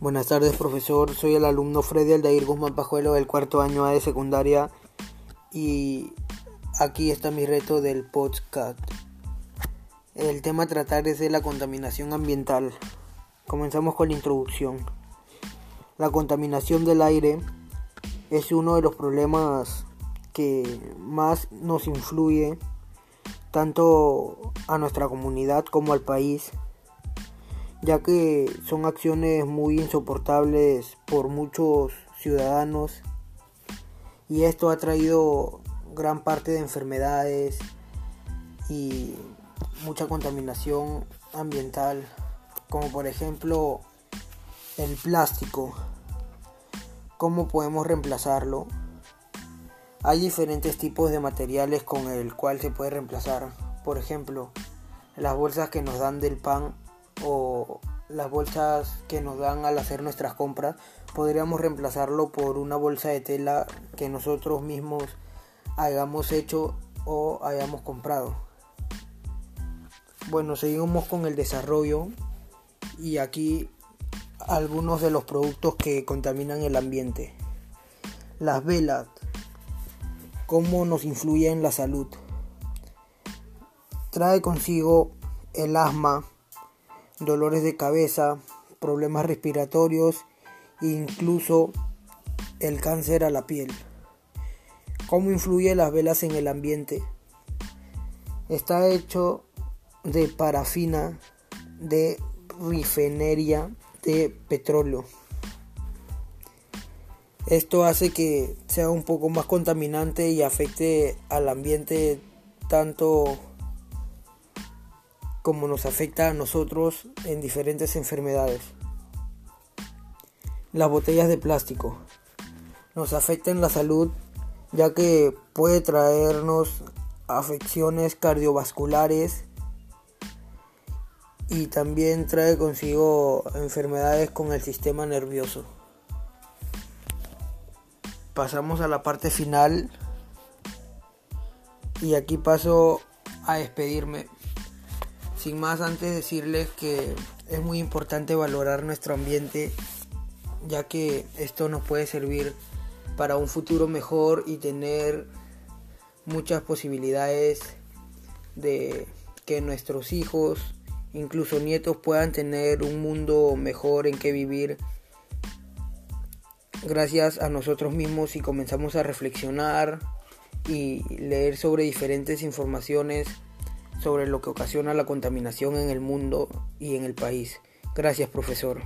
Buenas tardes, profesor. Soy el alumno Freddy Aldair Guzmán Pajuelo del cuarto año de secundaria y aquí está mi reto del podcast. El tema a tratar es de la contaminación ambiental. Comenzamos con la introducción. La contaminación del aire es uno de los problemas que más nos influye tanto a nuestra comunidad como al país ya que son acciones muy insoportables por muchos ciudadanos y esto ha traído gran parte de enfermedades y mucha contaminación ambiental, como por ejemplo el plástico. ¿Cómo podemos reemplazarlo? Hay diferentes tipos de materiales con el cual se puede reemplazar. Por ejemplo, las bolsas que nos dan del pan o las bolsas que nos dan al hacer nuestras compras, podríamos reemplazarlo por una bolsa de tela que nosotros mismos hayamos hecho o hayamos comprado. Bueno, seguimos con el desarrollo y aquí algunos de los productos que contaminan el ambiente. Las velas, cómo nos influye en la salud. Trae consigo el asma, dolores de cabeza, problemas respiratorios e incluso el cáncer a la piel. ¿Cómo influye las velas en el ambiente? Está hecho de parafina, de refinería, de petróleo. Esto hace que sea un poco más contaminante y afecte al ambiente tanto como nos afecta a nosotros en diferentes enfermedades. Las botellas de plástico nos afectan la salud ya que puede traernos afecciones cardiovasculares y también trae consigo enfermedades con el sistema nervioso. Pasamos a la parte final y aquí paso a despedirme. Sin más, antes decirles que es muy importante valorar nuestro ambiente, ya que esto nos puede servir para un futuro mejor y tener muchas posibilidades de que nuestros hijos, incluso nietos, puedan tener un mundo mejor en que vivir. Gracias a nosotros mismos y comenzamos a reflexionar y leer sobre diferentes informaciones sobre lo que ocasiona la contaminación en el mundo y en el país. Gracias, profesor.